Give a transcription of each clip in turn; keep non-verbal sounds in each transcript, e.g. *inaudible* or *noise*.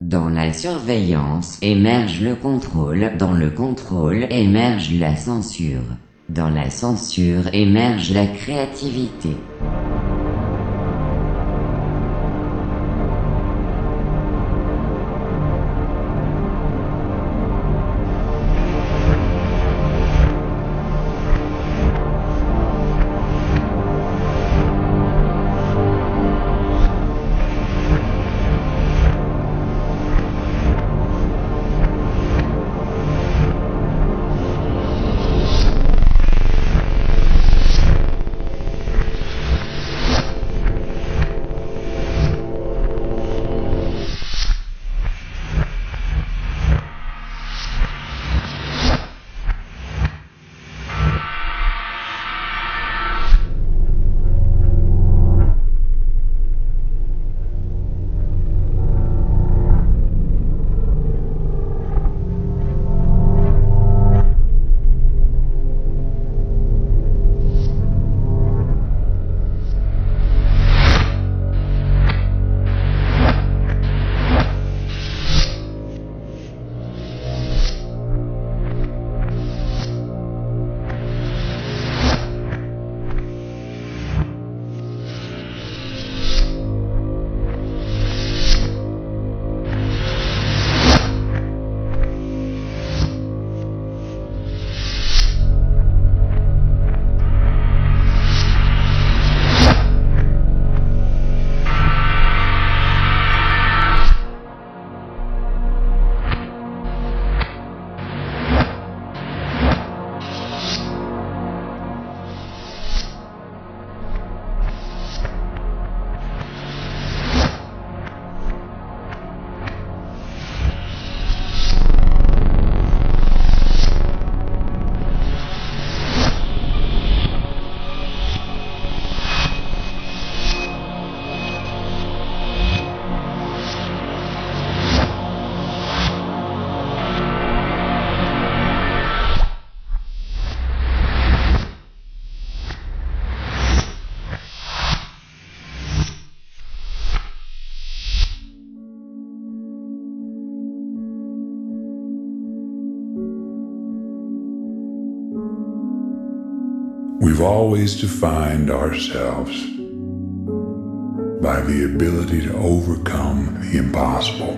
Dans la surveillance émerge le contrôle, dans le contrôle émerge la censure, dans la censure émerge la créativité. Always defined ourselves by the ability to overcome the impossible.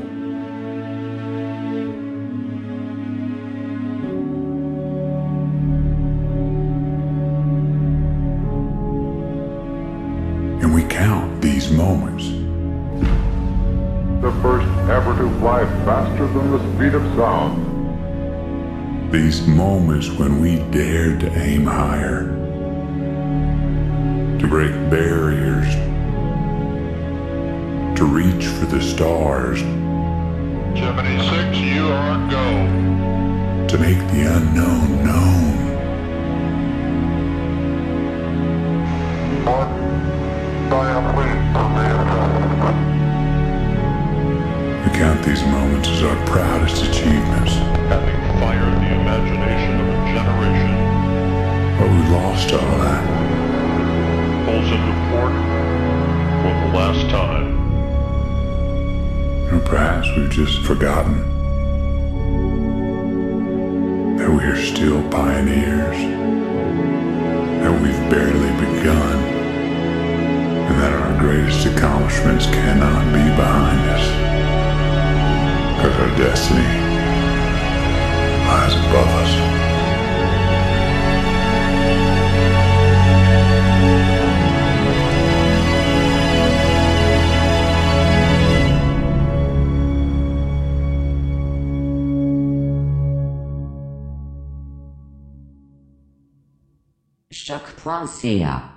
And we count these moments. The first ever to fly faster than the speed of sound. These moments when we dared to aim higher, to break barriers, to reach for the stars, 76, you are go. to make the unknown known. Mark, Diane Lee, Commander. We count these moments as our proudest achievements, Having fired the imagination of a generation, but we lost all that. Pulls into port for the last time. Perhaps we've just forgotten that we are still pioneers, that we've barely begun, and that our greatest accomplishments cannot be behind us, because our destiny lies above us. fazia.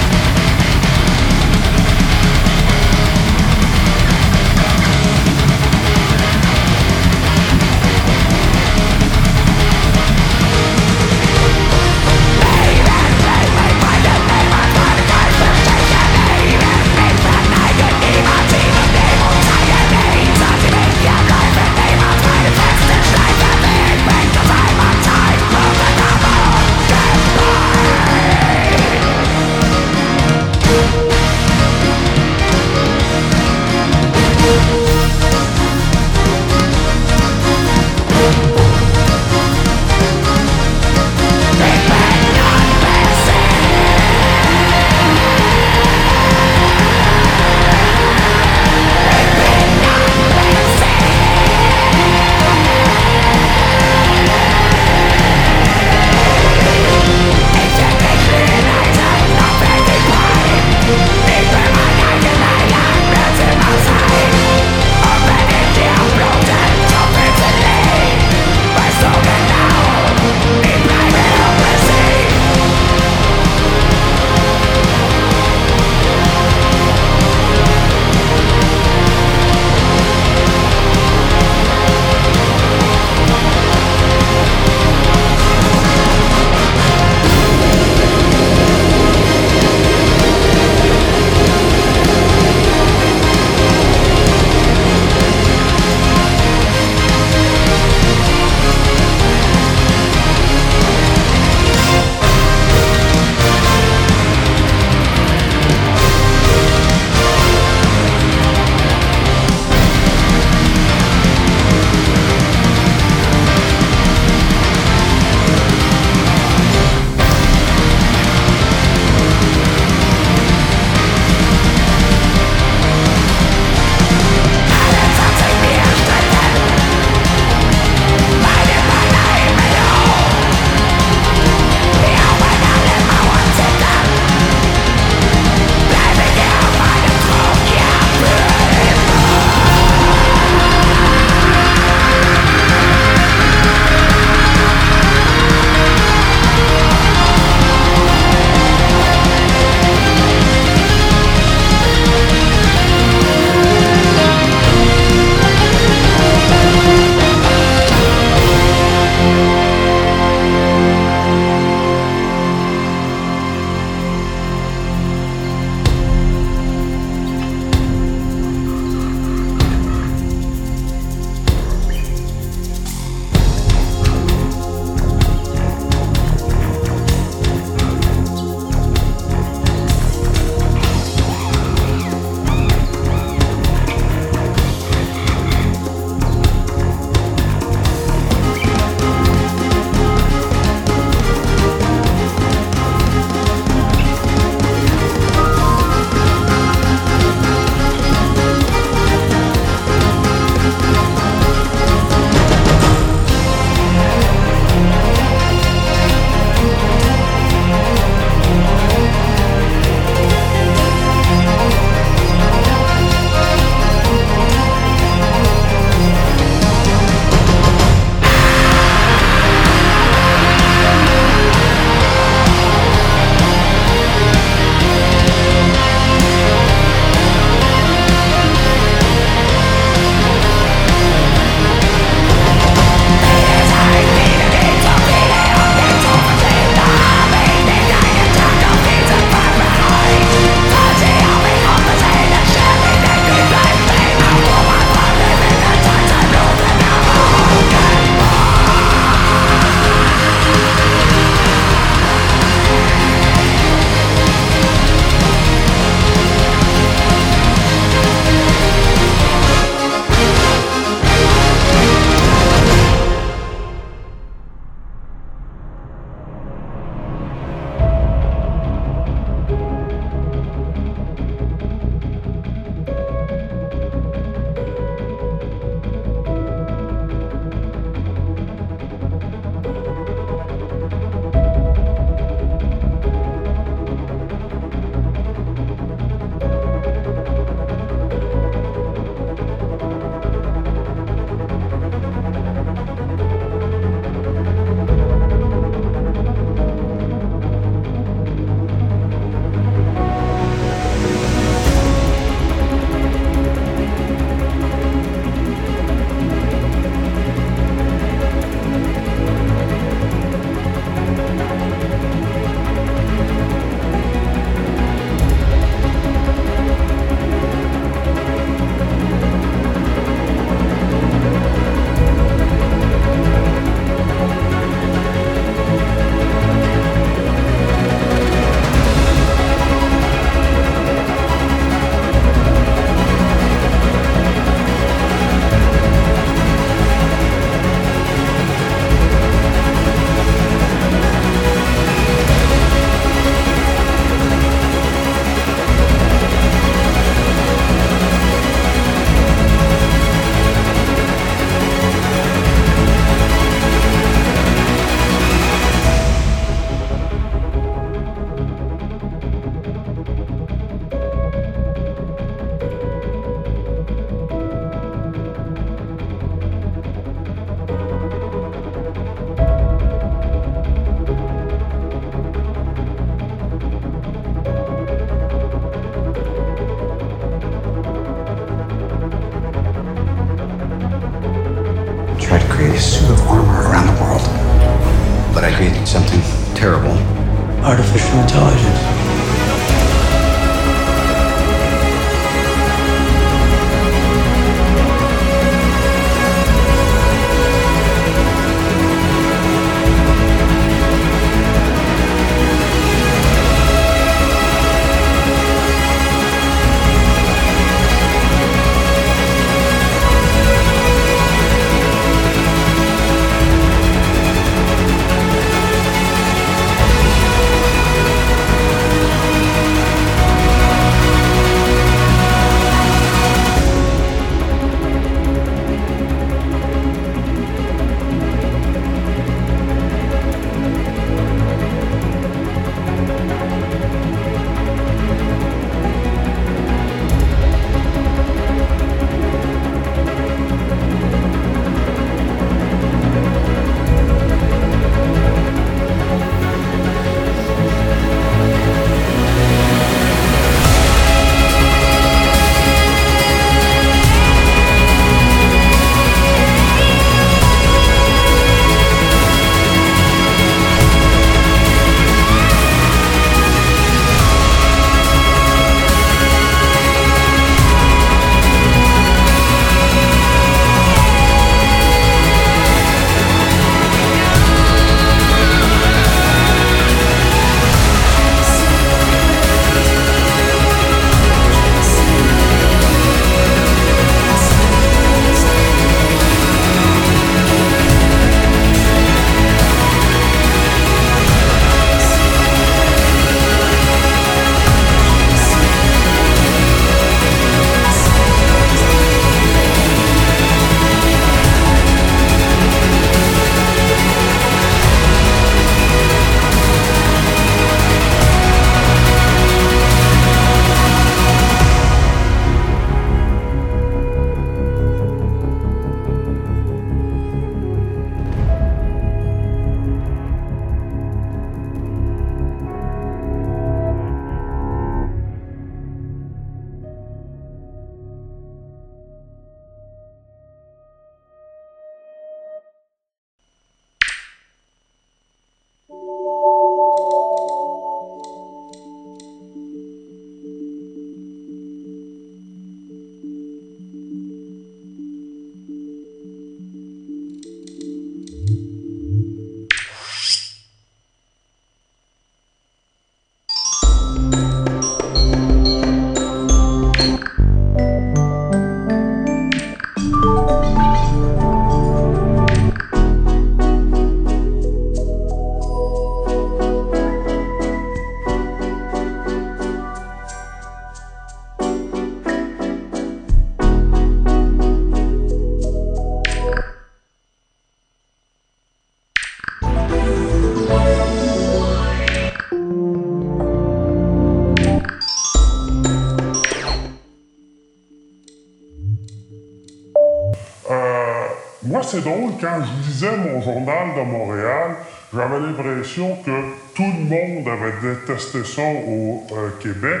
Quand je lisais mon journal de Montréal, j'avais l'impression que tout le monde avait détesté ça au euh, Québec.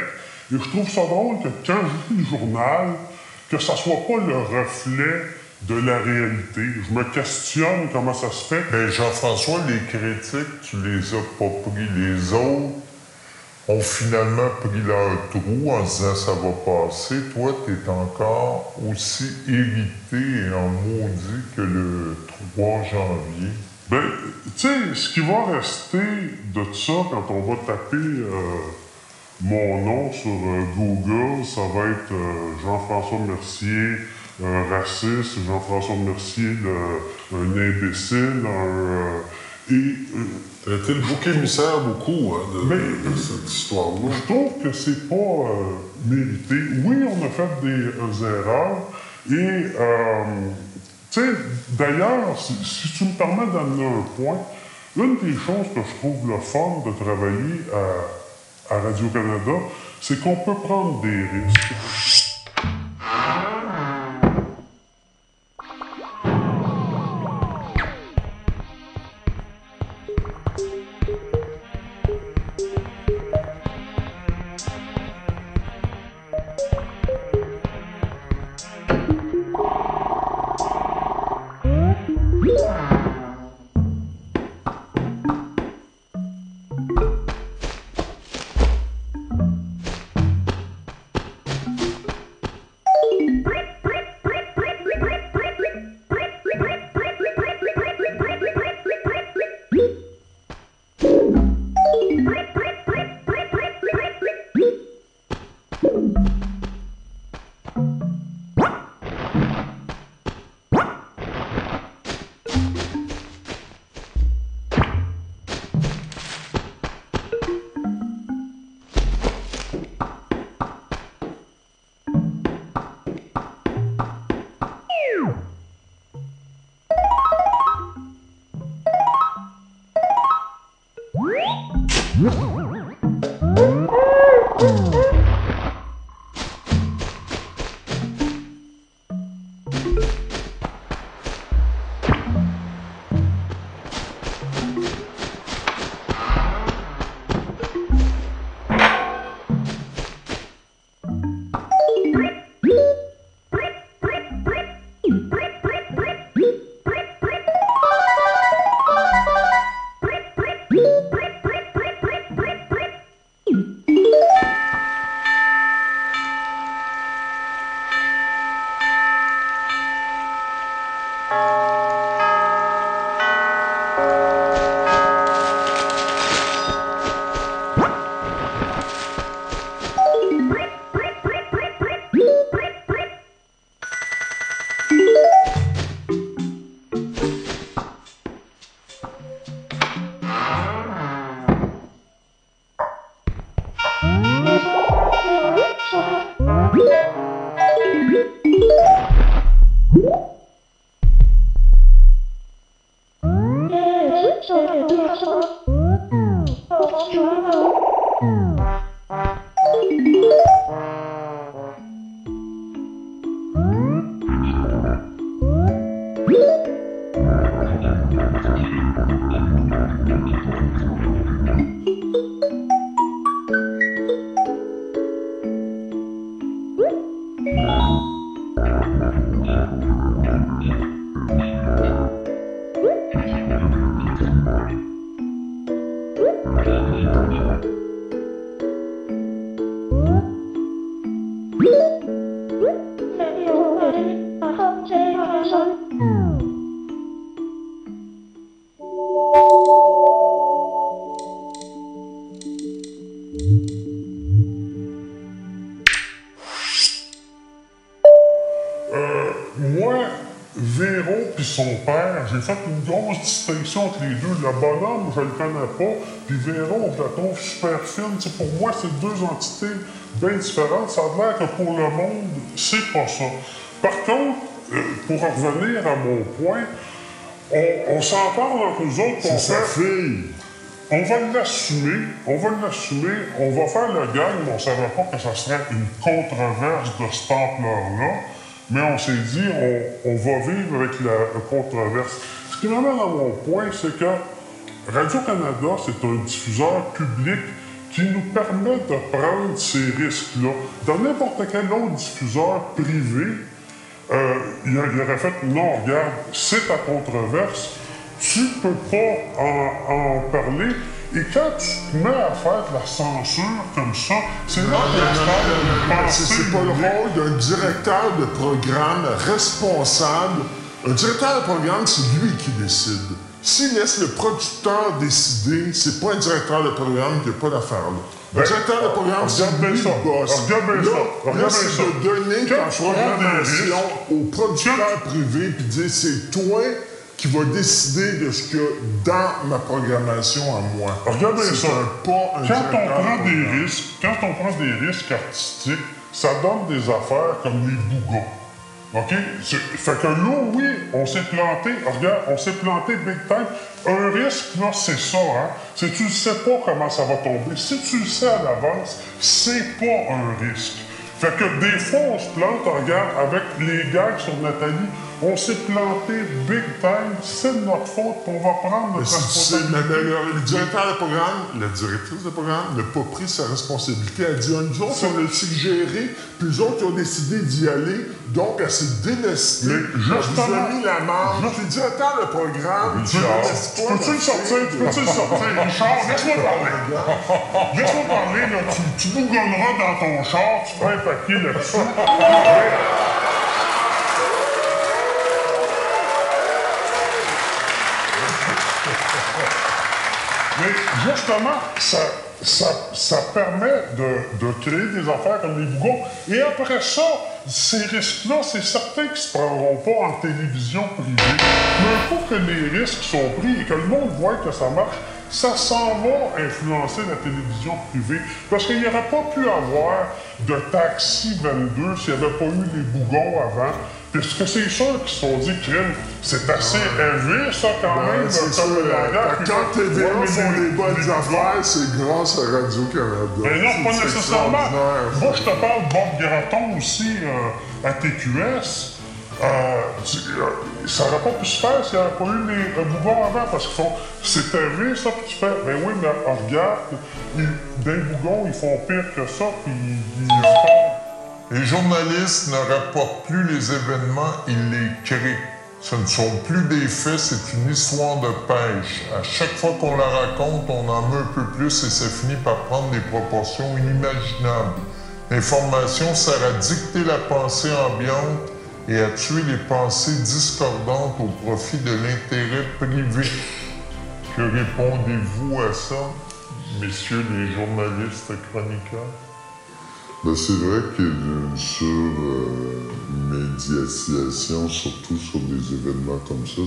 Et je trouve ça drôle que quand je lis le journal, que ça soit pas le reflet de la réalité. Je me questionne comment ça se fait. Mais Jean-François, les critiques, tu les as pas pris. Les autres ont finalement pris leur trou en disant ça va passer. Toi, tu encore aussi irrité et en maudit que le 3 janvier. Ben, tu sais, ce qui va rester de ça quand on va taper euh, mon nom sur euh, Google, ça va être euh, Jean-François Mercier, un raciste, Jean-François Mercier, un imbécile, et euh, été le bouc émissaire beaucoup hein, de, cette histoire-là? Je trouve que c'est pas euh, mérité. Oui, on a fait des euh, erreurs. Et, tu sais, d'ailleurs, si, tu me permets d'amener un point, une des choses que je trouve le fun de travailler à, à Radio-Canada, c'est qu'on peut prendre des risques. Euh, distinction entre les deux. Le bonhomme, je le connais pas, puis Véro, je la trouve super fine. Pour moi, c'est deux entités bien différentes. Ça a l'air que pour le monde, c'est pas ça. Par contre, euh, pour revenir à mon point, on, on s'en parle entre nous autres C'est sa fille. On va l'assumer, on va l'assumer, on va faire le gang, mais on ne savait pas que ça serait une controverse de cette ampleur-là. Mais on s'est dit, on, on va vivre avec la controverse. Ce qui m'amène à mon point, c'est que Radio-Canada, c'est un diffuseur public qui nous permet de prendre ces risques-là. Dans n'importe quel autre diffuseur privé, euh, il, aurait fait non, regarde, c'est ta controverse, tu peux pas en, parler. Et quand tu te mets à faire de la censure comme ça, c'est là que C'est pas le rôle d'un directeur de programme responsable. Un directeur de programme, c'est lui qui décide. S'il laisse le producteur décider, c'est pas un directeur de programme qui n'a pas d'affaire là. Ben, directeur de programme, c'est lui ça. le boss. Regarde bien là, ça. là, Regarde c'est bien ça. de donner ta programmation au producteur privé puis dire c'est toi qui vas décider de ce qu'il y a dans ma programmation à moi. Regarde bien C'est ça. un- pas un quand on prend des risques, quand on prend des risques artistiques, ça donne des affaires comme les bougons. OK? Fait que là, oui, on s'est planté. Regarde, on s'est planté big time. Un risque, là, c'est ça, hein? C'est tu ne sais pas comment ça va tomber. Si tu le sais à l'avance, c'est pas un risque. Fait que des fois, on se plante, regarde, avec les gags sur Nathalie, on s'est planté big time, c'est de notre faute, on va prendre notre responsabilité. le, le directeur de programme, la directrice de programme n'a pas pris sa responsabilité. Elle dit, nous autres, on a suggéré, puis les autres, ils ont décidé d'y aller, donc elle s'est justement- a mis la marge. Puis le directeur de programme, tu peux-tu le sortir? Tu peux-tu le sortir? Richard, laisse-moi parler. Laisse-moi parler, là. Tu, tu bougonneras dans ton char, tu feras un papier là-dessus. *laughs* justement, ça, permet de, créer des affaires comme les bougons. Et après ça, ces risques-là, c'est certain qu'ils ne se prendront pas en télévision privée. Mais un que les risques sont pris et que le monde voit que ça marche, ça s'en va influencer la télévision privée. Parce qu'il n'y aurait pas pu avoir de Taxi 22 s'il n'y avait pas eu les bougons avant. Est-ce que c'est sûr qu'ils se sont dit, crime, c'est assez élevé, ça, quand Ben, même, comme langage. euh, Quand TVA font les- bonnes affaires, c'est grâce à Radio-Canada. Mais non, pas nécessairement. Moi, je te parle de Bob Graton aussi euh, à TQS. Euh, tu- euh, ça n'aurait pas pu se faire s'il n'y avait pas eu les bougons avant, parce qu'ils font. C'est élevé, ça, puis tu fais. Ben oui, mais regarde, des bougons, ils font pire que ça, puis ils, ils. Les journalistes ne rapportent plus les événements, ils les créent. Ce ne sont plus des faits, c'est une histoire de pêche. À chaque fois qu'on la raconte, on en met un peu plus et ça finit par prendre des proportions inimaginables. L'information sert à dicter la pensée ambiante et à tuer les pensées discordantes au profit de l'intérêt privé. Que répondez-vous à ça, messieurs les journalistes chroniqueurs? Ben, c'est vrai qu'il y a surmédiatisation, surtout sur des événements comme ça.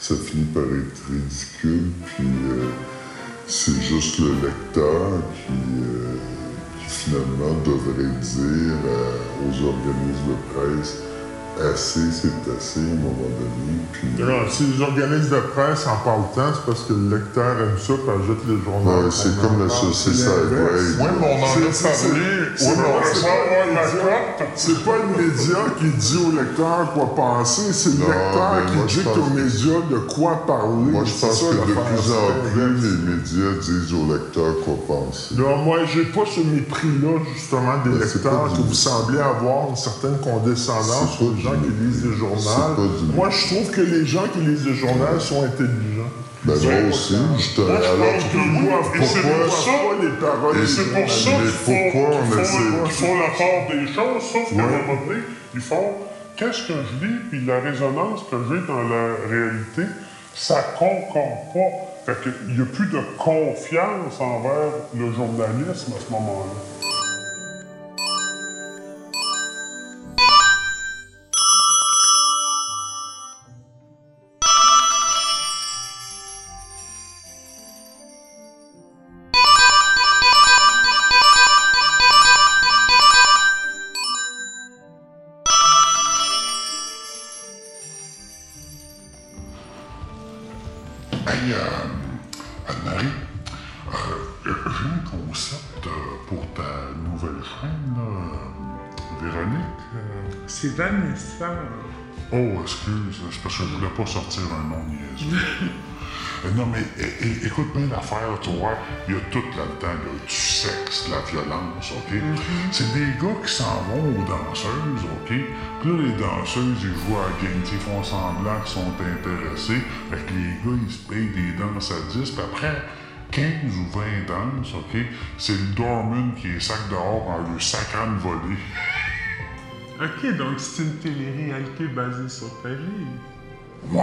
Ça, finit par être ridicule, puis euh, c'est juste le lecteur qui, euh, qui finalement devrait dire euh, aux organismes de presse assez, c'est assez à un moment donné. Puis, Alors, si les organismes de presse en parlent tant, c'est parce que le lecteur aime ça, puis ajoute les journaux. Ouais, c'est comme la société Sideway. Oui, mais on en C'est- a parlé. c'est- Oui, pas la le média qui dit au lecteur quoi penser, c'est le lecteur qui pense aux médias de quoi parler. Moi, je pense que de plus en plus, les médias disent aux lecteurs quoi penser. Non, moi, j'ai pas ce mépris-là, justement, des lecteurs que vous semblez avoir une certaine condescendance Gens qui lisent pas du Moi, je trouve que les gens qui lisent des journaux sont intelligents. Ben, moi aussi, je te... Moi, je Alors, pense que oui, et c'est pourquoi- pour ça? Pourquoi les paroles Et C'est pour ça qu'ils font, pourquoi qu'ils font- essaie- qu'ils font la part des choses, sauf qu'à un moment donné, ils font qu'est-ce que je lis, puis la résonance que j'ai dans la réalité, ça concorde pas. Fait qu'il n'y a plus de confiance envers le journalisme à ce moment-là. Oh, excuse, c'est parce que je voulais pas sortir un nom niaiseux. *laughs* Euh, non, mais écoute bien l'affaire, tu vois. Il y a tout là-dedans, là, du sexe, de la violence, OK? C'est des gars qui s'en vont aux danseuses, OK? Puis là, les danseuses, ils jouent à la game, ils font semblant qu'ils sont intéressés. Fait que les gars, ils se payent des danses à 10, puis après 15 ou 20 danses, OK? C'est le doorman qui est sac dehors en le sacrant de voler. *laughs* Ok, donc c'est une télé-réalité basée sur ta vie. Ouais.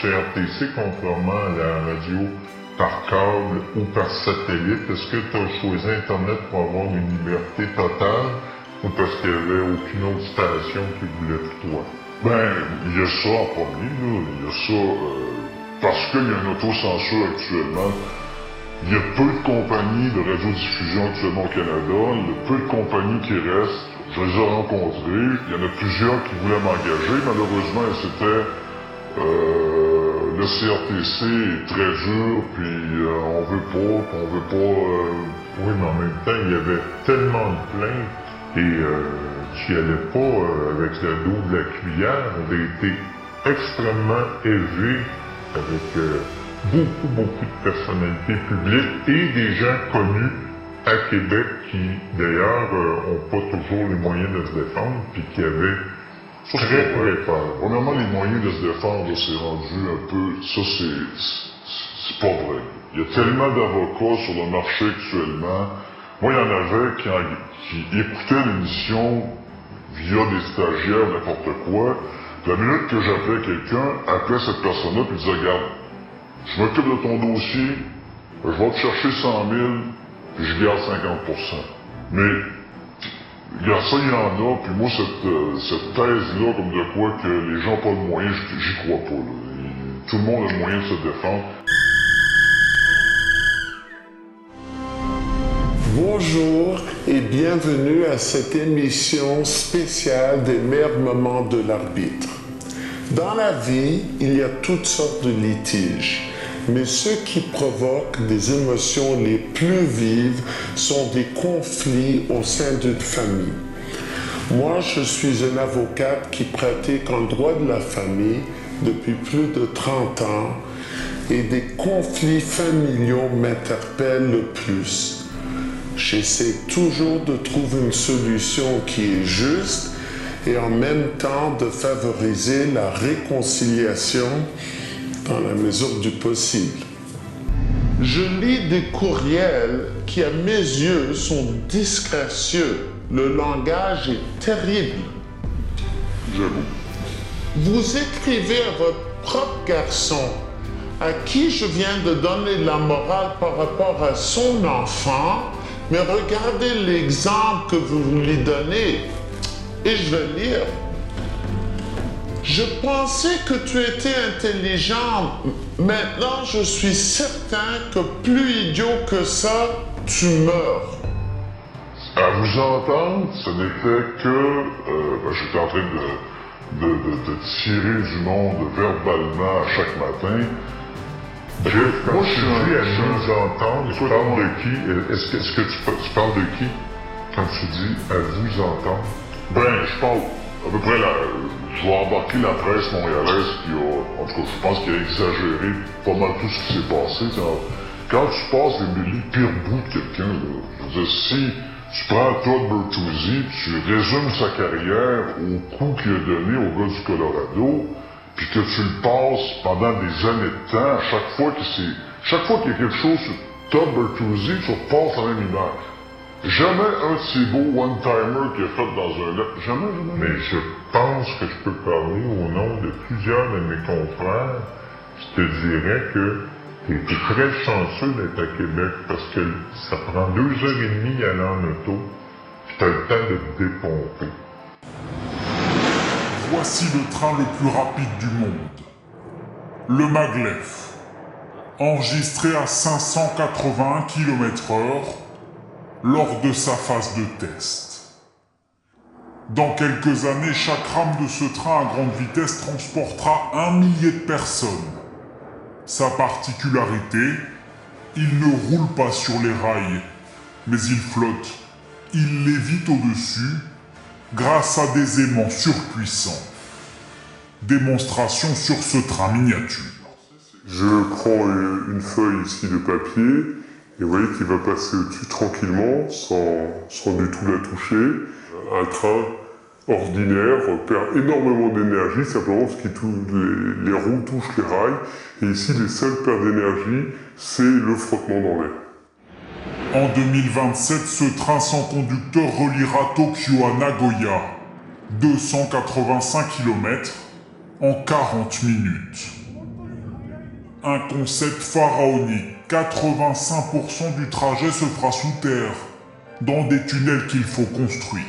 CRTC, contrairement à la radio par câble ou par satellite. Est-ce que tu as choisi Internet pour avoir une liberté totale ou parce qu'il n'y avait aucune autre station qui voulait que toi? Ben, il y a ça en premier, là. Il y a ça euh, parce qu'il y a une autocensure actuellement. Il y a peu de compagnies de radiodiffusion actuellement au Canada. Il y a peu de compagnies qui restent. Je les ai rencontrées. Il y en a plusieurs qui voulaient m'engager. Malheureusement, c'était... Euh, le CRTC est très dur, puis euh, on veut pas, on veut pas... euh, Oui, mais en même temps, il y avait tellement de plaintes et euh, tu n'y allais pas euh, avec le dos de la cuillère. On avait été extrêmement élevé avec euh, beaucoup, beaucoup de personnalités publiques et des gens connus à Québec qui, d'ailleurs, n'ont pas toujours les moyens de se défendre, puis qui avaient très, peur. Premièrement, les moyens de se défendre, c'est rendu un peu... Ça, c'est... c'est- C'est pas vrai. Il y a tellement d'avocats sur le marché actuellement. Moi, il y en avait qui, en- qui écoutaient l'émission via des stagiaires, n'importe quoi. La minute que j'appelais quelqu'un, appelait cette personne-là, puis disait, regarde, je m'occupe de ton dossier, je vais te chercher 100 000, puis je garde 50% Mais il y a ça, il y en a, puis moi, cette, euh, cette thèse-là, comme de quoi que les gens pas de moyens, j'y crois pas. là. Tout le monde a le moyen de se défendre. Bonjour et bienvenue à cette émission spéciale des meilleurs moments de l'arbitre. Dans la vie, il y a toutes sortes de litiges, mais ceux qui provoquent des émotions les plus vives sont des conflits au sein d'une famille. Moi, je suis une avocate qui pratique en droit de la famille depuis plus de 30 ans et des conflits familiaux m'interpellent le plus. J'essaie toujours de trouver une solution qui est juste et en même temps de favoriser la réconciliation dans la mesure du possible. Je lis des courriels qui, à mes yeux, sont disgracieux. Le langage est terrible. J'avoue. Vous écrivez à votre propre garçon à qui je viens de donner de la morale par rapport à son enfant, mais regardez l'exemple que vous lui donnez. Et je vais lire. Je pensais que tu étais intelligent. Maintenant, je suis certain que plus idiot que ça, tu meurs. À vous entendre, ce n'était que... euh, ben, J'étais en train de, de, de, de tirer du monde verbalement à chaque matin. Jeff, quand Moi, tu je suis un- dis à nous entendre, tu parles de qui? Est-ce que, est-ce que tu parles de qui? Quand tu dis à vous entendre? Ben, je parle à peu près la... Je vais embarquer la presse montréalaise qui a... En tout je pense qu'il a exagéré pas mal tout ce qui s'est passé. Quand tu passes les, les pires bouts de quelqu'un, je veux dire, si tu prends Todd Bertuzzi, tu résumes sa carrière au coup qu'il a donné au gars du Colorado, puis que tu le passes pendant des années de temps, à chaque fois que c'est... Chaque fois qu'il y a quelque chose sur Todd Bertuzzi, tu repasses la même image. Jamais un de ces beaux one-timers qui est fait dans un lac. Jamais, jamais. Mais je pense que je peux parler au nom de plusieurs de mes confrères. Je te dirais que tu es très chanceux d'être à Québec parce que ça prend deux heures et demie à aller en auto, puis tu as le temps de te dépomper. Voici le train le plus rapide du monde. Le Maglev. Enregistré à 581 km/h lors de sa phase de test. Dans quelques années, chaque rame de ce train à grande vitesse transportera un millier de personnes. Sa particularité, il ne roule pas sur les rails, mais il flotte. Il lévite au-dessus grâce à des aimants surpuissants. Démonstration sur ce train miniature. Je prends une feuille ici de papier et vous voyez qu'il va passer au-dessus tranquillement sans, sans du tout la toucher. Un train ordinaire perd énormément d'énergie simplement parce que les, les roues touchent les rails et ici les seules pertes d'énergie c'est le frottement dans l'air. En 2027, ce train sans conducteur reliera Tokyo à Nagoya. 285 km en 40 minutes. Un concept pharaonique, 85% du trajet se fera sous terre, dans des tunnels qu'il faut construire.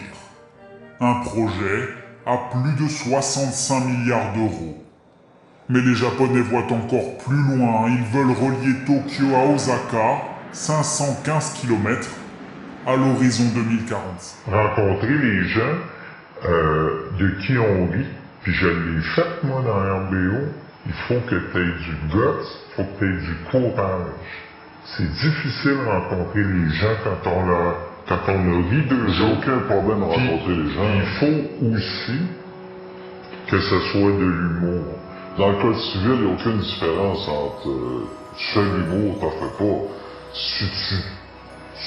Un projet à plus de 65 milliards d'euros. Mais les Japonais voient encore plus loin, ils veulent relier Tokyo à Osaka, 515 km, à l'horizon 2040. Rencontrer les gens euh, de qui on rit, puis je l'ai fait moi dans RBO, il faut que tu aies du guts, il faut que tu aies du courage. C'est difficile de rencontrer les gens quand on a, quand on a ri de J'ai aucun problème à rencontrer les gens. Il faut aussi que ce soit de l'humour. Dans le code civil, il n'y a aucune différence entre euh, tu fais de l'humour, t'en fais pas. Si tu,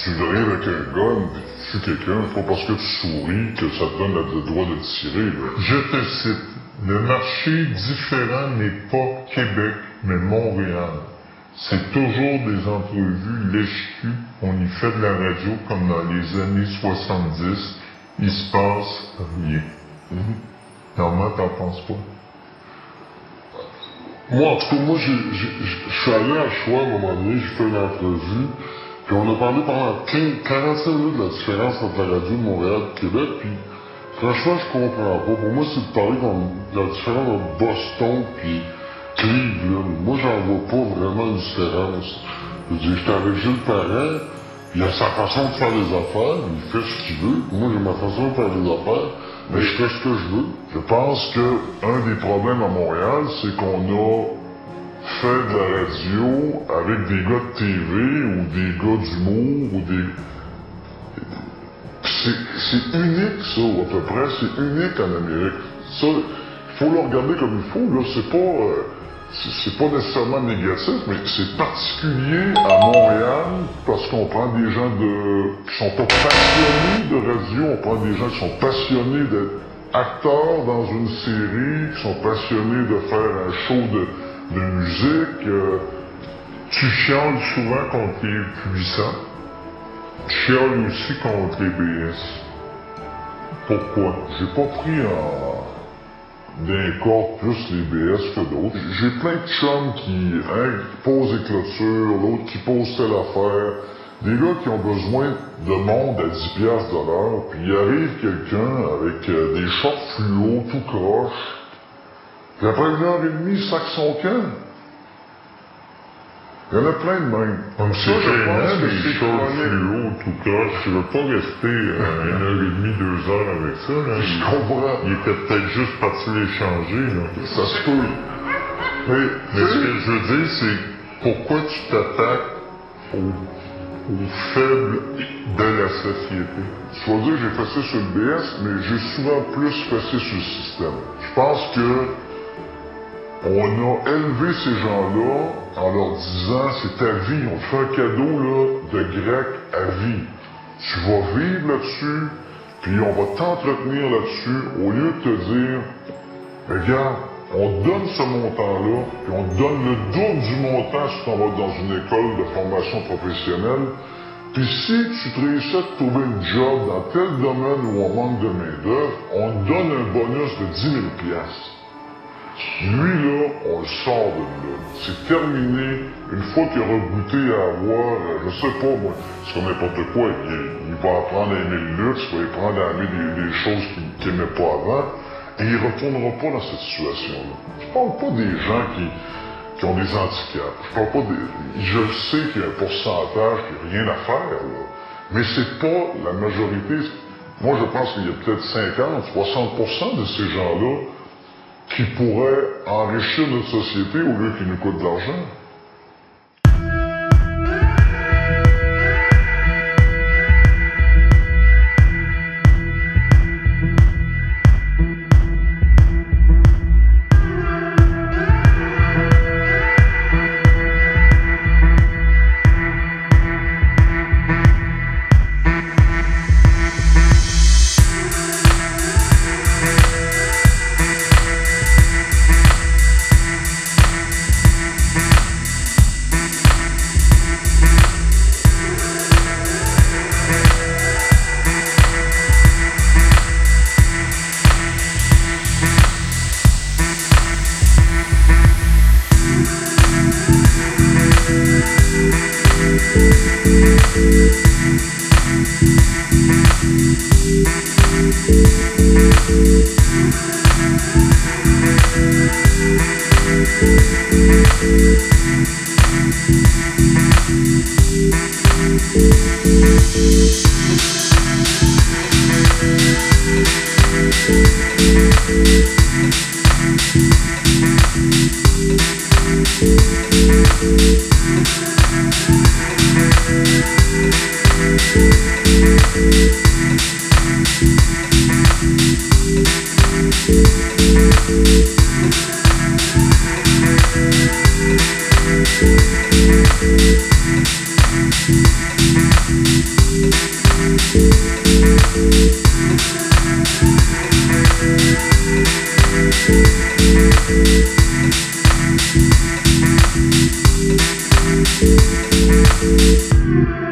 tu rires avec un gun, tu tues quelqu'un, c'est pas parce que tu souris que ça te donne le droit de tirer. Là. Je te cite, le marché différent n'est pas Québec, mais Montréal. C'est toujours des entrevues lèche On y fait de la radio comme dans les années 70. Il se passe rien. Normalement, t'en penses pas? Moi, en tout cas, moi, je suis allé à Choix à un moment donné, j'ai fait une entrevue, puis on a parlé pendant 15, 45 minutes de la différence entre la radio de Montréal et Québec, puis franchement, je comprends pas. Pour moi, c'est parler comme la différence entre Boston puis Cleveland. Moi, j'en vois pas vraiment une différence. Je veux dire, j'étais avec Gilles Parent, il a sa façon de faire des affaires, il fait ce qu'il veut. Moi, j'ai ma façon de faire des affaires, mais je fais ce que je veux. Je pense que un des problèmes à Montréal, c'est qu'on a fait de la radio avec des gars de TV ou des gars d'humour ou des... C'est unique, ça, à peu près. C'est unique en Amérique. Ça, il faut le regarder comme il faut. Là, c'est pas... euh, c'est pas nécessairement négatif, mais c'est particulier à Montréal parce qu'on prend des gens de, qui sont pas passionnés de radio, on prend des gens qui sont passionnés d'être acteurs dans une série, qui sont passionnés de faire un show de, musique. euh, Tu chiales souvent contre les puissants. Chiales aussi contre BS. Pourquoi? J'ai pas pris en d'un corps plus les BS que d'autres. J'ai plein de chums qui, hein, qui posent des clôtures, l'autre qui pose telle affaire. Des gars qui ont besoin de monde à 10 piastres de l'heure, puis il arrive quelqu'un avec euh, des shorts fluo, tout croche. Puis après une heure et demie, sac son camp. Il y en a plein de même. Comme Ça, c'est je gênant, pense que les choses fluo, tout croche. Tu veux pas rester euh, une heure et demie, deux heures avec ça, là. Je comprends. Il était peut-être juste parti les changer, là. Ça se peut. Mais, Mais ce que je veux dire, c'est pourquoi tu t'attaques aux, aux faibles de la société? Je dois dire que j'ai fait ça sur le BS, mais j'ai souvent plus fait ça sur le système. Je pense que on a élevé ces gens-là en leur disant c'est ta vie, on te fait un cadeau là, de grec à vie. Tu vas vivre là-dessus, puis on va t'entretenir là-dessus, au lieu de te dire Regarde, on donne ce montant-là, puis on donne le double du montant si tu vas dans une école de formation professionnelle. Puis si tu réussis à trouver une job dans tel domaine où on manque de main-d'œuvre, on te donne un bonus de 10 000 piastres. Lui, là, on le sort de là. C'est terminé. Une fois qu'il aura goûté à avoir, euh, je sais pas, moi, c'est n'importe quoi. Il, va apprendre à aimer le luxe, il va apprendre à aimer des, choses qu'il n'aimait pas avant, et il retournera pas dans cette situation-là. Je parle pas des gens qui, qui ont des handicaps. Je parle pas des... Je sais qu'il y a un pourcentage qui n'a rien à faire, là. Mais c'est pas la majorité. Moi, je pense qu'il y a peut-être 50, 60% de ces gens-là qui pourraient enrichir notre société au lieu qu'ils nous coûtent de l'argent. Música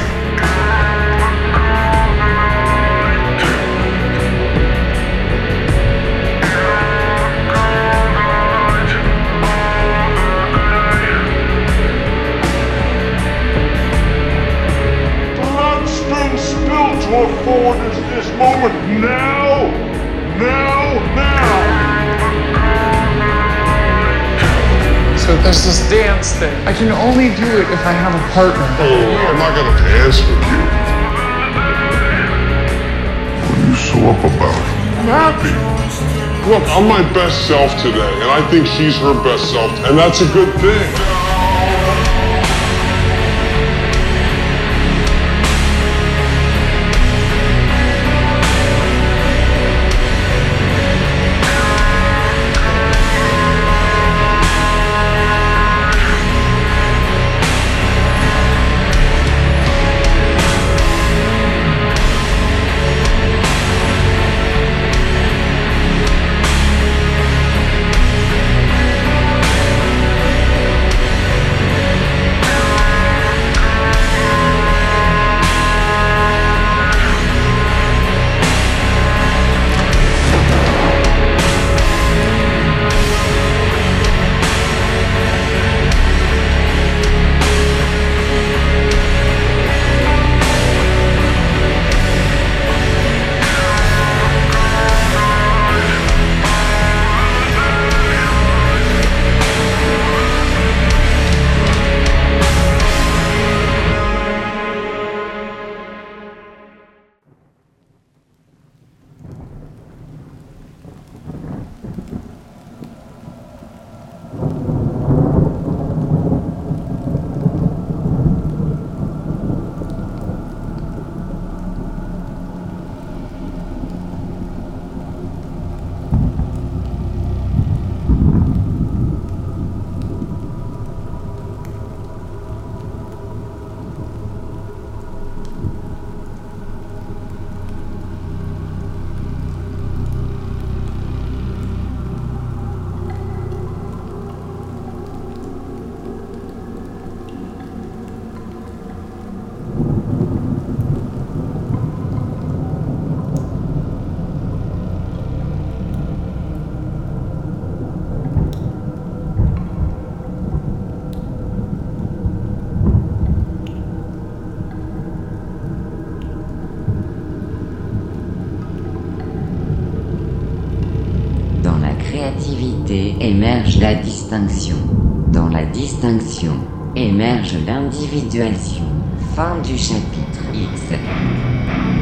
forward is this moment now, now, now. So there's this dance thing. I can only do it if I have a partner. Oh, I'm not gonna dance with you. What are you so up about? I'm happy. Look, I'm my best self today, and I think she's her best self, and that's a good thing. Dans la distinction émerge l'individuation. Fin du chapitre X.